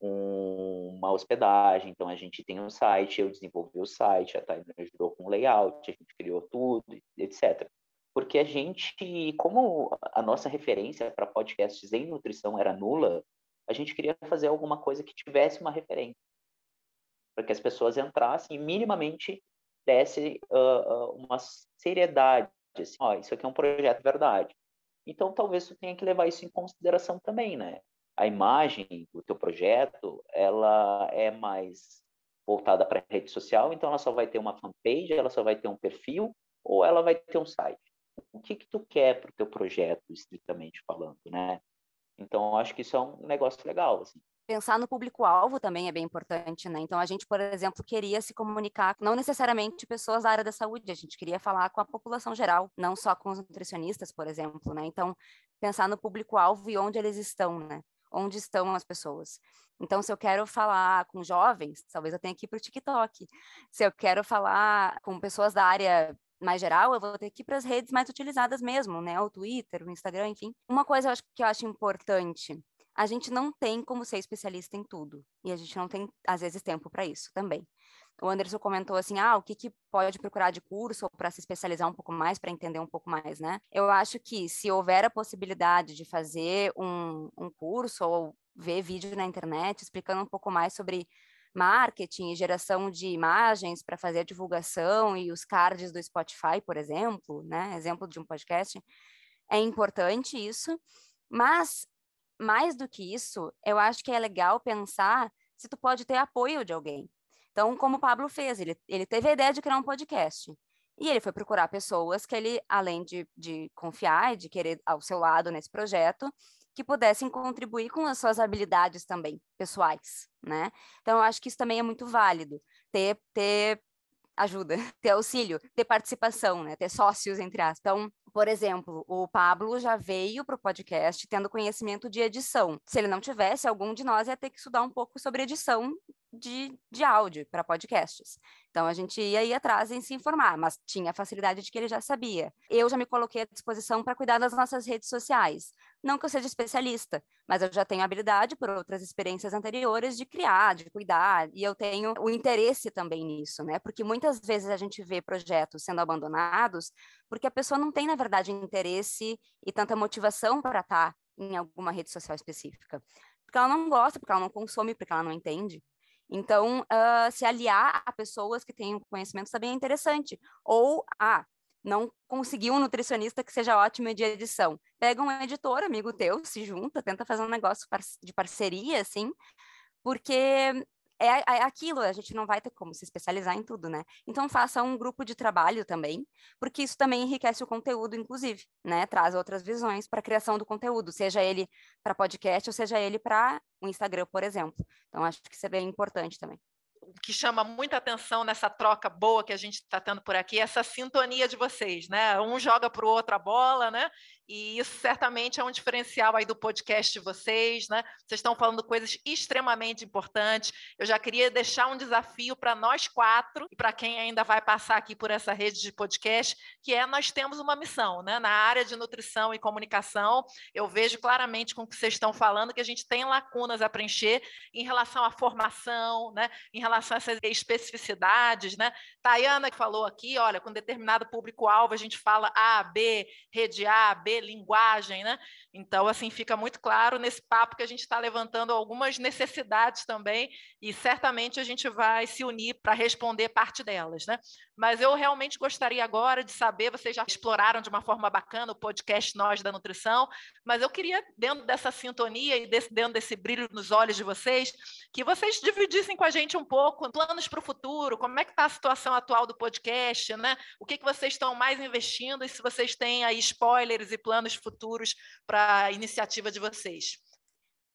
um, uma hospedagem, então a gente tem um site, eu desenvolvi o site, a Thay me ajudou com o layout, a gente criou tudo, etc. Porque a gente, como a nossa referência para podcasts em nutrição era nula, a gente queria fazer alguma coisa que tivesse uma referência, para que as pessoas entrassem e minimamente desse uh, uma seriedade, assim, ó, isso aqui é um projeto verdade. Então, talvez tu tenha que levar isso em consideração também, né? A imagem do teu projeto, ela é mais voltada para a rede social, então ela só vai ter uma fanpage, ela só vai ter um perfil, ou ela vai ter um site. O que que tu quer para o teu projeto, estritamente falando, né? Então, eu acho que isso é um negócio legal, assim pensar no público-alvo também é bem importante, né? Então, a gente, por exemplo, queria se comunicar, não necessariamente pessoas da área da saúde, a gente queria falar com a população geral, não só com os nutricionistas, por exemplo, né? Então, pensar no público-alvo e onde eles estão, né? Onde estão as pessoas. Então, se eu quero falar com jovens, talvez eu tenha que ir para o TikTok. Se eu quero falar com pessoas da área mais geral, eu vou ter que ir para as redes mais utilizadas mesmo, né? O Twitter, o Instagram, enfim. Uma coisa que eu acho importante a gente não tem como ser especialista em tudo. E a gente não tem, às vezes, tempo para isso também. O Anderson comentou assim: ah, o que, que pode procurar de curso ou para se especializar um pouco mais, para entender um pouco mais, né? Eu acho que se houver a possibilidade de fazer um, um curso ou ver vídeo na internet explicando um pouco mais sobre marketing e geração de imagens para fazer a divulgação e os cards do Spotify, por exemplo, né? Exemplo de um podcast. É importante isso, mas mais do que isso, eu acho que é legal pensar se tu pode ter apoio de alguém. Então, como o Pablo fez, ele, ele teve a ideia de criar um podcast. E ele foi procurar pessoas que ele, além de, de confiar e de querer ao seu lado nesse projeto, que pudessem contribuir com as suas habilidades também pessoais, né? Então, eu acho que isso também é muito válido, ter, ter ajuda, ter auxílio, ter participação, né? Ter sócios, entre aspas. Então, por exemplo, o Pablo já veio para o podcast tendo conhecimento de edição. Se ele não tivesse, algum de nós ia ter que estudar um pouco sobre edição de, de áudio para podcasts. Então a gente ia ir atrás em se informar, mas tinha a facilidade de que ele já sabia. Eu já me coloquei à disposição para cuidar das nossas redes sociais. Não que eu seja especialista, mas eu já tenho habilidade por outras experiências anteriores de criar, de cuidar, e eu tenho o interesse também nisso, né? Porque muitas vezes a gente vê projetos sendo abandonados porque a pessoa não tem, na verdade, interesse e tanta motivação para estar tá em alguma rede social específica. Porque ela não gosta, porque ela não consome, porque ela não entende. Então, uh, se aliar a pessoas que têm conhecimento também é interessante. Ou, ah, não conseguiu um nutricionista que seja ótimo de edição. Pega um editor, amigo teu, se junta, tenta fazer um negócio de parceria, assim, porque é, é, aquilo, a gente não vai ter como se especializar em tudo, né? Então faça um grupo de trabalho também, porque isso também enriquece o conteúdo, inclusive, né? Traz outras visões para a criação do conteúdo, seja ele para podcast ou seja ele para o Instagram, por exemplo. Então acho que isso é bem importante também que chama muita atenção nessa troca boa que a gente está tendo por aqui, essa sintonia de vocês, né? Um joga para o outro a bola, né? E isso certamente é um diferencial aí do podcast de vocês, né? Vocês estão falando coisas extremamente importantes. Eu já queria deixar um desafio para nós quatro e para quem ainda vai passar aqui por essa rede de podcast, que é nós temos uma missão, né? Na área de nutrição e comunicação, eu vejo claramente com o que vocês estão falando que a gente tem lacunas a preencher em relação à formação, né? Em relação a essas especificidades, né? Tayana que falou aqui, olha, com determinado público-alvo a gente fala A, B, rede A, B, linguagem, né? Então, assim, fica muito claro nesse papo que a gente está levantando algumas necessidades também, e certamente a gente vai se unir para responder parte delas, né? Mas eu realmente gostaria agora de saber, vocês já exploraram de uma forma bacana o podcast Nós da Nutrição, mas eu queria, dentro dessa sintonia e desse, dentro desse brilho nos olhos de vocês, que vocês dividissem com a gente um pouco planos para o futuro, como é que está a situação atual do podcast, né? O que, que vocês estão mais investindo e se vocês têm aí spoilers e planos futuros para a iniciativa de vocês?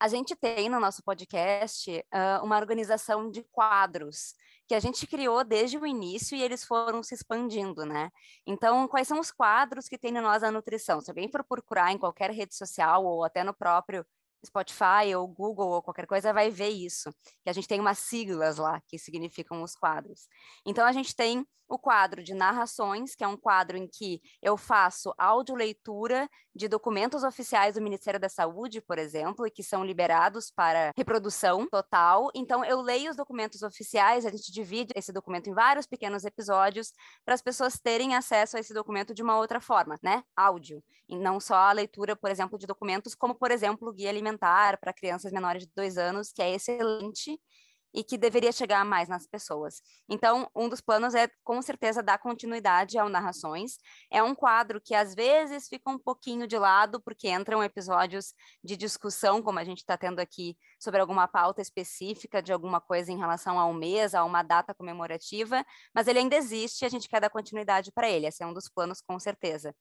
A gente tem no nosso podcast uh, uma organização de quadros que a gente criou desde o início e eles foram se expandindo, né? Então, quais são os quadros que tem no Nós a Nutrição? Se alguém for procurar em qualquer rede social ou até no próprio Spotify ou Google ou qualquer coisa vai ver isso, que a gente tem umas siglas lá que significam os quadros. Então a gente tem o quadro de narrações, que é um quadro em que eu faço audioleitura de documentos oficiais do Ministério da Saúde, por exemplo, e que são liberados para reprodução total. Então eu leio os documentos oficiais, a gente divide esse documento em vários pequenos episódios para as pessoas terem acesso a esse documento de uma outra forma, né? Áudio, e não só a leitura, por exemplo, de documentos como, por exemplo, o guia alimentar para crianças menores de dois anos, que é excelente e que deveria chegar mais nas pessoas. Então, um dos planos é, com certeza, dar continuidade ao Narrações. É um quadro que, às vezes, fica um pouquinho de lado, porque entram episódios de discussão, como a gente está tendo aqui, sobre alguma pauta específica de alguma coisa em relação ao mês, a uma data comemorativa, mas ele ainda existe e a gente quer dar continuidade para ele. Esse é um dos planos, com certeza.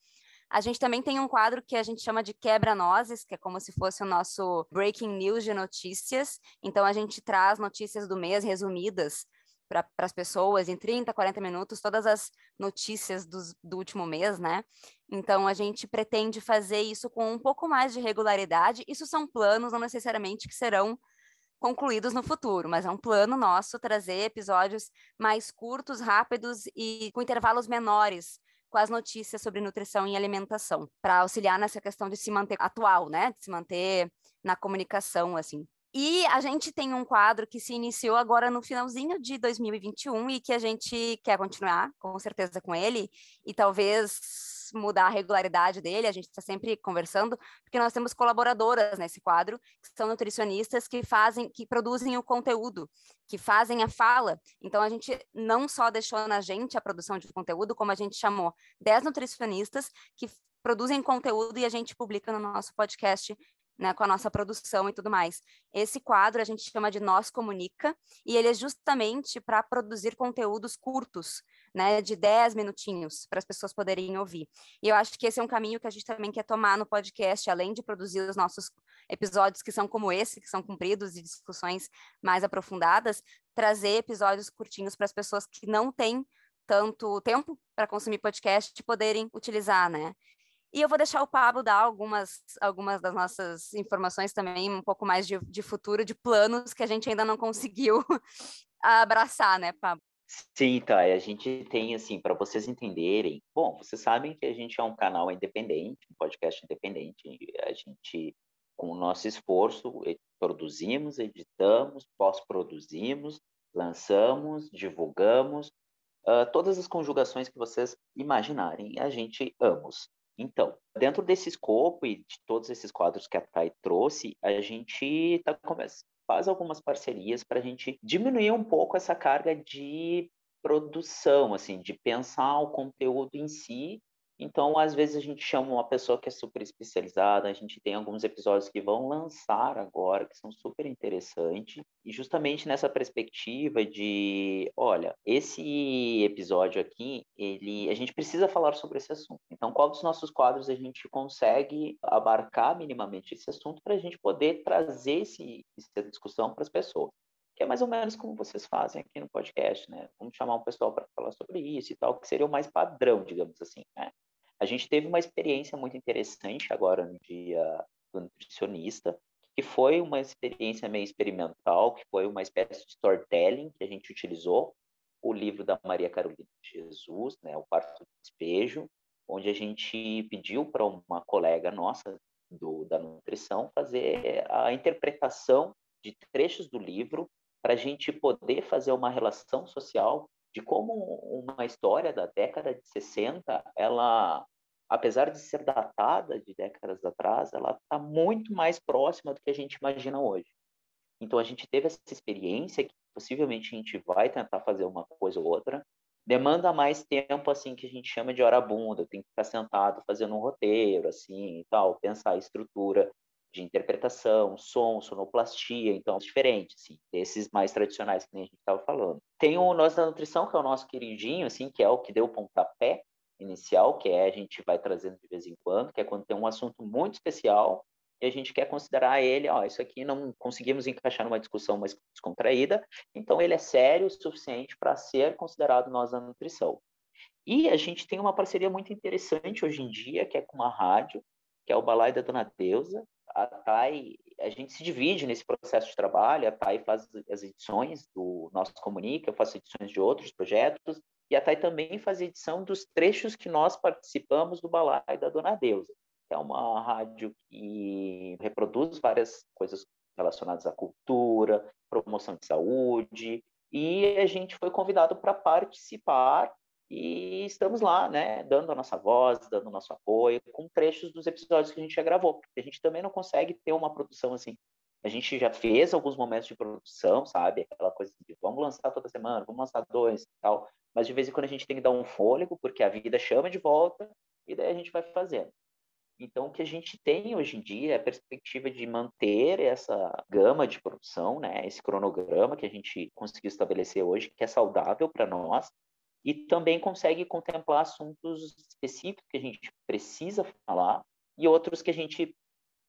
A gente também tem um quadro que a gente chama de quebra-nozes, que é como se fosse o nosso breaking news de notícias. Então, a gente traz notícias do mês resumidas para as pessoas em 30, 40 minutos, todas as notícias do, último mês, né? Então, a gente pretende fazer isso com um pouco mais de regularidade. Isso são planos, não necessariamente que serão concluídos no futuro, mas é um plano nosso trazer episódios mais curtos, rápidos e com intervalos menores com as notícias sobre nutrição e alimentação, para auxiliar nessa questão de se manter atual, né? De se manter na comunicação, assim. E a gente tem um quadro que se iniciou agora no finalzinho de 2021 e que a gente quer continuar, com certeza, com ele, e talvez mudar a regularidade dele, a gente está sempre conversando, porque nós temos colaboradoras nesse quadro, que são nutricionistas que fazem, que produzem o conteúdo, que fazem a fala. Então, a gente não só deixou na gente a produção de conteúdo, como a gente chamou 10 nutricionistas que produzem conteúdo e a gente publica no nosso podcast né, com a nossa produção e tudo mais. Esse quadro a gente chama de Nós Comunica, e ele é justamente para produzir conteúdos curtos, né, de 10 minutinhos, para as pessoas poderem ouvir. E eu acho que esse é um caminho que a gente também quer tomar no podcast, além de produzir os nossos episódios que são como esse, que são compridos e discussões mais aprofundadas, trazer episódios curtinhos para as pessoas que não têm tanto tempo para consumir podcast poderem utilizar, né? E eu vou deixar o Pablo dar algumas, algumas das nossas informações também, um pouco mais de, de futuro, de planos que a gente ainda não conseguiu abraçar, né, Pablo? Sim, tá. A gente tem, assim, para vocês entenderem. Bom, vocês sabem que a gente é um canal independente, um podcast independente. A gente, com o nosso esforço, produzimos, editamos, pós-produzimos, lançamos, divulgamos, uh, todas as conjugações que vocês imaginarem, a gente amos. Então, dentro desse escopo e de todos esses quadros que a Thay trouxe, a gente tá, faz algumas parcerias para a gente diminuir um pouco essa carga de produção, assim, de pensar o conteúdo em si então, às vezes a gente chama uma pessoa que é super especializada, a gente tem alguns episódios que vão lançar agora, que são super interessantes, e justamente nessa perspectiva de, olha, esse episódio aqui, ele, a gente precisa falar sobre esse assunto. Então, qual dos nossos quadros a gente consegue abarcar minimamente esse assunto para a gente poder trazer esse, essa discussão para as pessoas? que é mais ou menos como vocês fazem aqui no podcast, né? Vamos chamar um pessoal para falar sobre isso e tal, que seria o mais padrão, digamos assim, né? A gente teve uma experiência muito interessante agora no dia do nutricionista, que foi uma experiência meio experimental, que foi uma espécie de storytelling que a gente utilizou, o livro da Maria Carolina Jesus, né, o Parto do Despejo, onde a gente pediu para uma colega nossa do, da nutrição fazer a interpretação de trechos do livro para a gente poder fazer uma relação social de como uma história da década de 60 ela apesar de ser datada de décadas atrás, ela está muito mais próxima do que a gente imagina hoje. Então a gente teve essa experiência que possivelmente a gente vai tentar fazer uma coisa ou outra, demanda mais tempo assim que a gente chama de hora bunda, tem que ficar sentado fazendo um roteiro assim e tal, pensar a estrutura de interpretação, som, sonoplastia, então diferente, assim, desses mais tradicionais que a gente estava falando. Tem o Nós da Nutrição, que é o nosso queridinho, assim, que é o que deu o pontapé inicial, que é a gente vai trazendo de vez em quando, que é quando tem um assunto muito especial e a gente quer considerar ele, ó, isso aqui não conseguimos encaixar numa discussão mais descontraída, então ele é sério o suficiente para ser considerado nós da nutrição. E a gente tem uma parceria muito interessante hoje em dia, que é com uma rádio, que é o Balai da Dona Deusa. A Thay, a gente se divide nesse processo de trabalho, a Thay faz as edições do Nosso Comunica, eu faço edições de outros projetos, e a Thay também faz edição dos trechos que nós participamos do Balai da Dona Deusa, é uma rádio que reproduz várias coisas relacionadas à cultura, promoção de saúde, e a gente foi convidado para participar e estamos lá, né, dando a nossa voz, dando o nosso apoio, com trechos dos episódios que a gente já gravou, porque a gente também não consegue ter uma produção assim. A gente já fez alguns momentos de produção, sabe? Aquela coisa de vamos lançar toda semana, vamos lançar dois tal mas de vez em quando a gente tem que dar um fôlego, porque a vida chama de volta, e daí a gente vai fazendo. Então, o que a gente tem hoje em dia é a perspectiva de manter essa gama de produção, né, esse cronograma que a gente conseguiu estabelecer hoje, que é saudável para nós, e também consegue contemplar assuntos específicos que a gente precisa falar e outros que a gente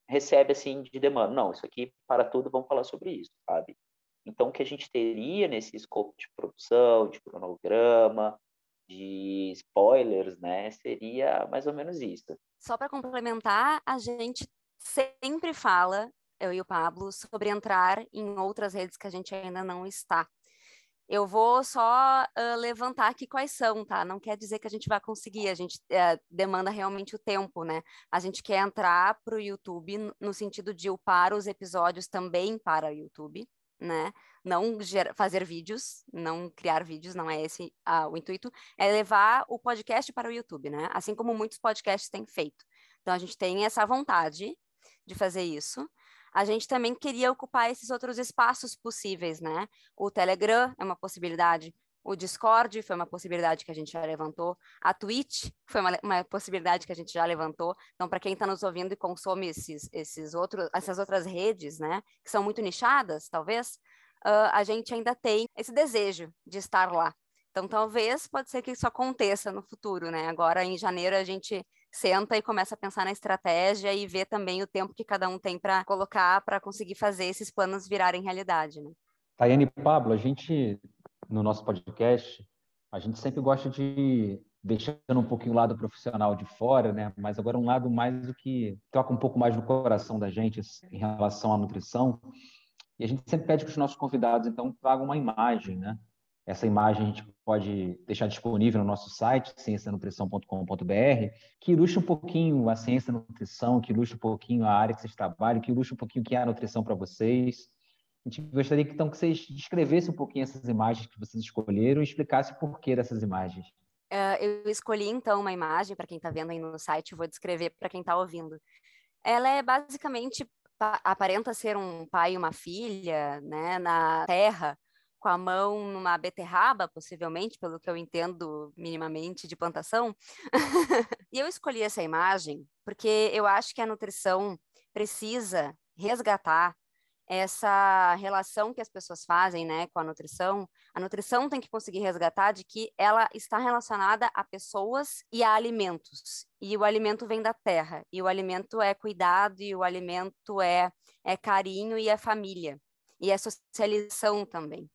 recebe assim de demanda. Não, isso aqui para tudo, vamos falar sobre isso, sabe? Então, o que a gente teria nesse escopo de produção, de cronograma, de spoilers, né, seria mais ou menos isso. Só para complementar, a gente sempre fala, eu e o Pablo, sobre entrar em outras redes que a gente ainda não está. Eu vou só uh, levantar aqui quais são, tá? Não quer dizer que a gente vai conseguir, a gente uh, demanda realmente o tempo, né? A gente quer entrar para o YouTube no sentido de upar os episódios também para o YouTube, né? Não fazer vídeos, não criar vídeos, não é esse ah, o intuito, é levar o podcast para o YouTube, né? Assim como muitos podcasts têm feito. Então a gente tem essa vontade de fazer isso. A gente também queria ocupar esses outros espaços possíveis, né? O Telegram é uma possibilidade, o Discord foi uma possibilidade que a gente já levantou. A Twitch foi uma, uma possibilidade que a gente já levantou. Então, para quem está nos ouvindo e consome esses, esses outros, essas outras redes, né, que são muito nichadas, talvez, uh, a gente ainda tem esse desejo de estar lá. Então, talvez pode ser que isso aconteça no futuro, né? Agora, em janeiro, a gente senta e começa a pensar na estratégia e ver também o tempo que cada um tem para colocar para conseguir fazer esses planos virarem realidade, né? Tayane e Pablo, a gente no nosso podcast, a gente sempre gosta de deixando um pouquinho o lado profissional de fora, né? Mas agora um lado mais do que toca um pouco mais no coração da gente em relação à nutrição. E a gente sempre pede para os nossos convidados, então, tragam uma imagem, né? Essa imagem a gente pode deixar disponível no nosso site, ciencianutrição.com.br, que ilustra um pouquinho a ciência da nutrição, que ilustra um pouquinho a área que vocês trabalham, que ilustra um pouquinho o que é a nutrição para vocês. A gente gostaria então que vocês descrevessem um pouquinho essas imagens que vocês escolheram e explicassem o porquê dessas imagens. Uh, eu escolhi então uma imagem para quem está vendo aí no site, vou descrever para quem está ouvindo. Ela é basicamente aparenta ser um pai e uma filha, né, na terra, com a mão numa beterraba, possivelmente, pelo que eu entendo minimamente de plantação. e eu escolhi essa imagem porque eu acho que a nutrição precisa resgatar essa relação que as pessoas fazem, né, com a nutrição, a nutrição tem que conseguir resgatar de que ela está relacionada a pessoas e a alimentos. E o alimento vem da terra, e o alimento é cuidado, e o alimento é, é carinho e é família, e é socialização também.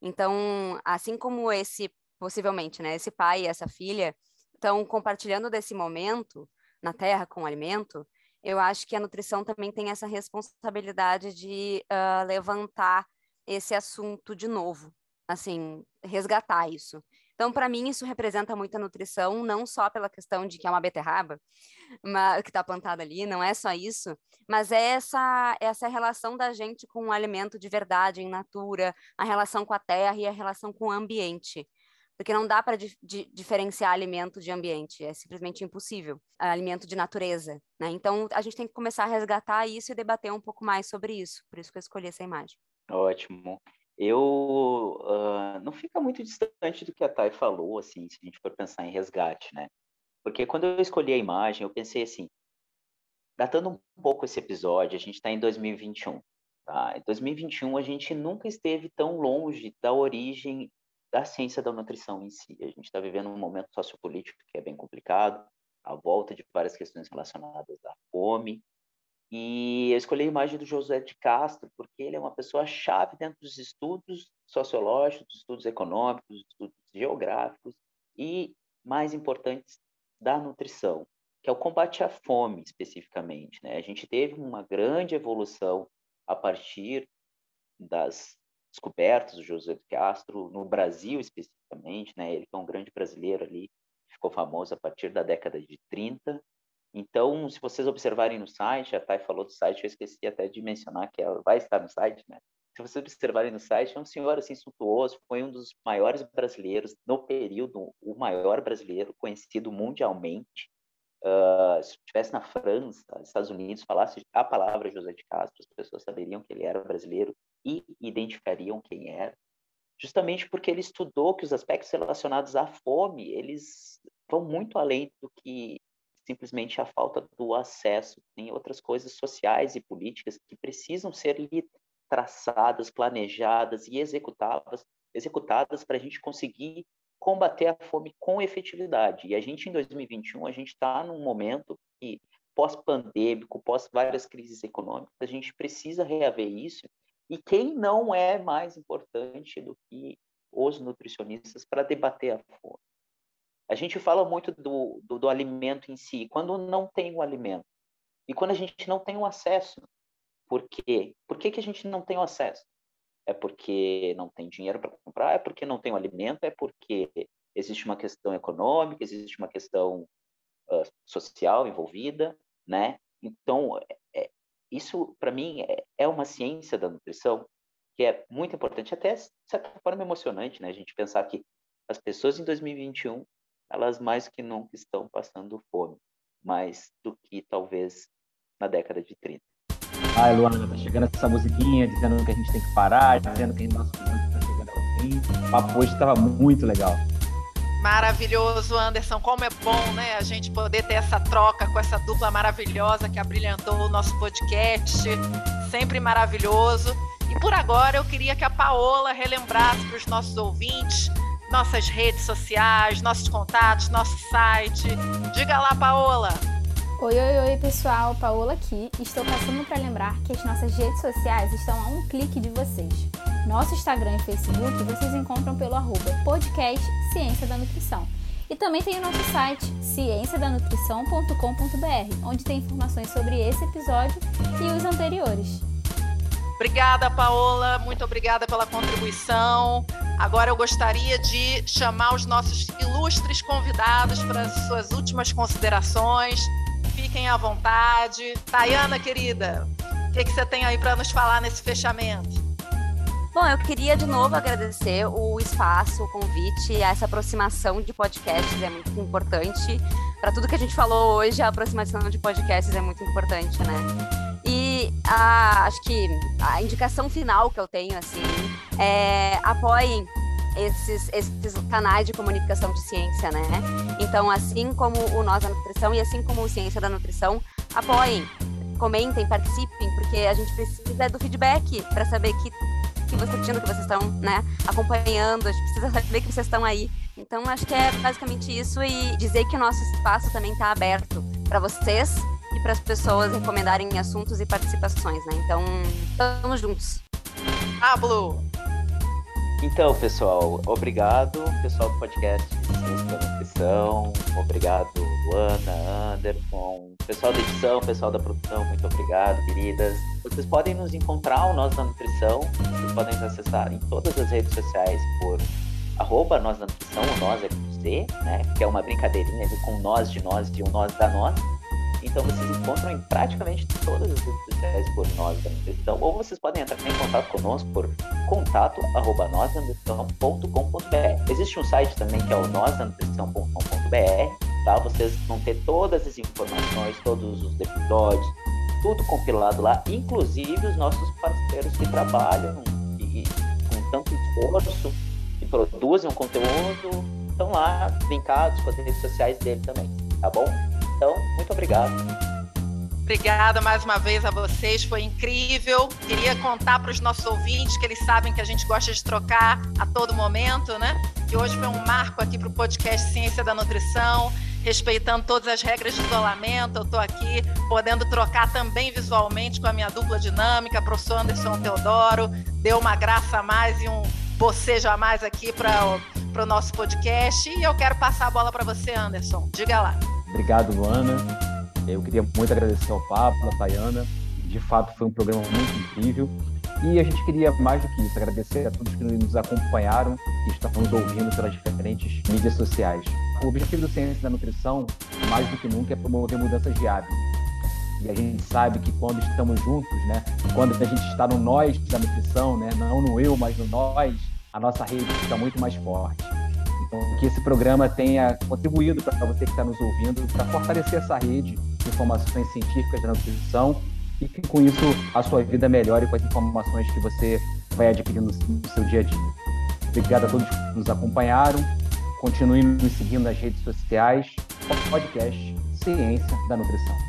Então, assim como esse, possivelmente, né, esse pai e essa filha estão compartilhando desse momento na terra com o alimento, eu acho que a nutrição também tem essa responsabilidade de uh, levantar esse assunto de novo, assim, resgatar isso. Então, para mim, isso representa muita nutrição, não só pela questão de que é uma beterraba uma, que está plantada ali, não é só isso, mas é essa, essa relação da gente com o alimento de verdade, em natura, a relação com a terra e a relação com o ambiente porque não dá para di diferenciar alimento de ambiente, é simplesmente impossível, alimento de natureza, né? Então a gente tem que começar a resgatar isso e debater um pouco mais sobre isso, por isso que eu escolhi essa imagem. Ótimo. Eu uh, não fica muito distante do que a Thay falou, assim, se a gente for pensar em resgate, né? Porque quando eu escolhi a imagem, eu pensei assim, datando um pouco esse episódio, a gente está em 2021. Tá? Em 2021, a gente nunca esteve tão longe da origem da ciência da nutrição em si. A gente está vivendo um momento sociopolítico que é bem complicado, a volta de várias questões relacionadas à fome. E eu escolhi a imagem do José de Castro porque ele é uma pessoa chave dentro dos estudos sociológicos, dos estudos econômicos, dos estudos geográficos e, mais importantes, da nutrição, que é o combate à fome, especificamente. Né? A gente teve uma grande evolução a partir das descobertas do José de Castro, no Brasil especificamente, né? Ele foi um grande brasileiro ali, ficou famoso a partir da década de 30. Então, se vocês observarem no site, a Thay falou do site, eu esqueci até de mencionar que ela vai estar no site, né? Se vocês observarem no site, é um senhor assim suntuoso, foi um dos maiores brasileiros no período, o maior brasileiro conhecido mundialmente. Uh, se estivesse na França, Estados Unidos, falasse a palavra José de Castro, as pessoas saberiam que ele era brasileiro e identificariam quem era, justamente porque ele estudou que os aspectos relacionados à fome, eles vão muito além do que simplesmente a falta do acesso. Tem outras coisas sociais e políticas que precisam ser traçadas, planejadas e executadas, executadas para a gente conseguir combater a fome com efetividade. E a gente, em 2021, a gente está num momento que, pós-pandêmico, pós várias crises econômicas, a gente precisa reaver isso e quem não é mais importante do que os nutricionistas para debater a fome? A gente fala muito do, do, do, alimento em si, quando não tem o alimento. E quando a gente não tem o acesso. Por quê? Por que, que a gente não tem o acesso? É porque não tem dinheiro para comprar? É porque não tem o alimento? É porque existe uma questão econômica, existe uma questão uh, social envolvida, né? Então, é, isso, para mim, é, é uma ciência da nutrição que é muito importante, até de certa forma emocionante, né? A gente pensar que as pessoas em 2021, elas mais que nunca estão passando fome, mais do que talvez na década de 30. Ai, Luana, tá chegando essa musiquinha dizendo que a gente tem que parar, dizendo que o nosso programa está chegando ao fim. O papo hoje estava muito legal. Maravilhoso, Anderson. Como é bom, né, a gente poder ter essa troca com essa dupla maravilhosa que abrilhantou o nosso podcast. Sempre maravilhoso. E por agora eu queria que a Paola relembrasse para os nossos ouvintes nossas redes sociais, nossos contatos, nosso site. Diga lá, Paola. Oi, oi, oi, pessoal. Paola aqui. Estou passando para lembrar que as nossas redes sociais estão a um clique de vocês. Nosso Instagram e Facebook vocês encontram pelo arroba podcast Ciência da Nutrição. E também tem o nosso site, cienciadanutrição.com.br, onde tem informações sobre esse episódio e os anteriores. Obrigada, Paola. Muito obrigada pela contribuição. Agora eu gostaria de chamar os nossos ilustres convidados para as suas últimas considerações. Fiquem à vontade. Tayana, querida, o que, que você tem aí para nos falar nesse fechamento? Bom, eu queria de novo agradecer o espaço, o convite, essa aproximação de podcasts é muito importante. Para tudo que a gente falou hoje, a aproximação de podcasts é muito importante, né? A, acho que a indicação final que eu tenho, assim, é apoiem esses, esses canais de comunicação de ciência, né? Então, assim como o Nós da Nutrição e assim como o Ciência da Nutrição, apoiem, comentem, participem, porque a gente precisa do feedback para saber que que vocês estão que vocês estão, né, acompanhando, a gente precisa saber que vocês estão aí. Então, acho que é basicamente isso e dizer que o nosso espaço também está aberto para vocês e para as pessoas recomendarem assuntos e participações, né? Então, estamos juntos. Pablo! Então, pessoal, obrigado, pessoal do podcast Ciência da Nutrição, obrigado, Luana, Anderson, pessoal da edição, pessoal da produção, muito obrigado, queridas. Vocês podem nos encontrar, o Nós da Nutrição, vocês podem nos acessar em todas as redes sociais por arroba Nós da Nutrição, o Nós é com né, que é uma brincadeirinha com nós de nós, de um nós da nós. Então vocês encontram em praticamente todas as redes sociais por Nós da Nutrição, ou vocês podem entrar em contato conosco por contato arroba Existe um site também que é o nósdanutrição.com.br, tá? Vocês vão ter todas as informações, todos os episódios, tudo compilado lá, inclusive os nossos parceiros que trabalham e, com tanto esforço e produzem um conteúdo, estão lá linkados com as redes sociais dele também, tá bom? Então, muito obrigado. Obrigada mais uma vez a vocês, foi incrível. Queria contar para os nossos ouvintes que eles sabem que a gente gosta de trocar a todo momento, né? Que hoje foi um marco aqui para o podcast Ciência da Nutrição, respeitando todas as regras de isolamento. Eu estou aqui podendo trocar também visualmente com a minha dupla dinâmica, professor Anderson Teodoro. Deu uma graça a mais e um bocejo a mais aqui para o nosso podcast. E eu quero passar a bola para você, Anderson. Diga lá. Obrigado, Luana. Eu queria muito agradecer ao Pablo, a Tayana. De fato, foi um programa muito incrível. E a gente queria, mais do que isso, agradecer a todos que nos acompanharam e estão nos ouvindo pelas diferentes mídias sociais. O objetivo do Ciência da Nutrição, mais do que nunca, é promover mudanças de hábito. E a gente sabe que quando estamos juntos, né, quando a gente está no nós da nutrição, né, não no eu, mas no nós, a nossa rede fica muito mais forte. Que esse programa tenha contribuído para você que está nos ouvindo, para fortalecer essa rede de informações científicas da nutrição e que com isso a sua vida melhore com as informações que você vai adquirindo no seu dia a dia. Obrigado a todos que nos acompanharam. Continue nos seguindo nas redes sociais. Podcast Ciência da Nutrição.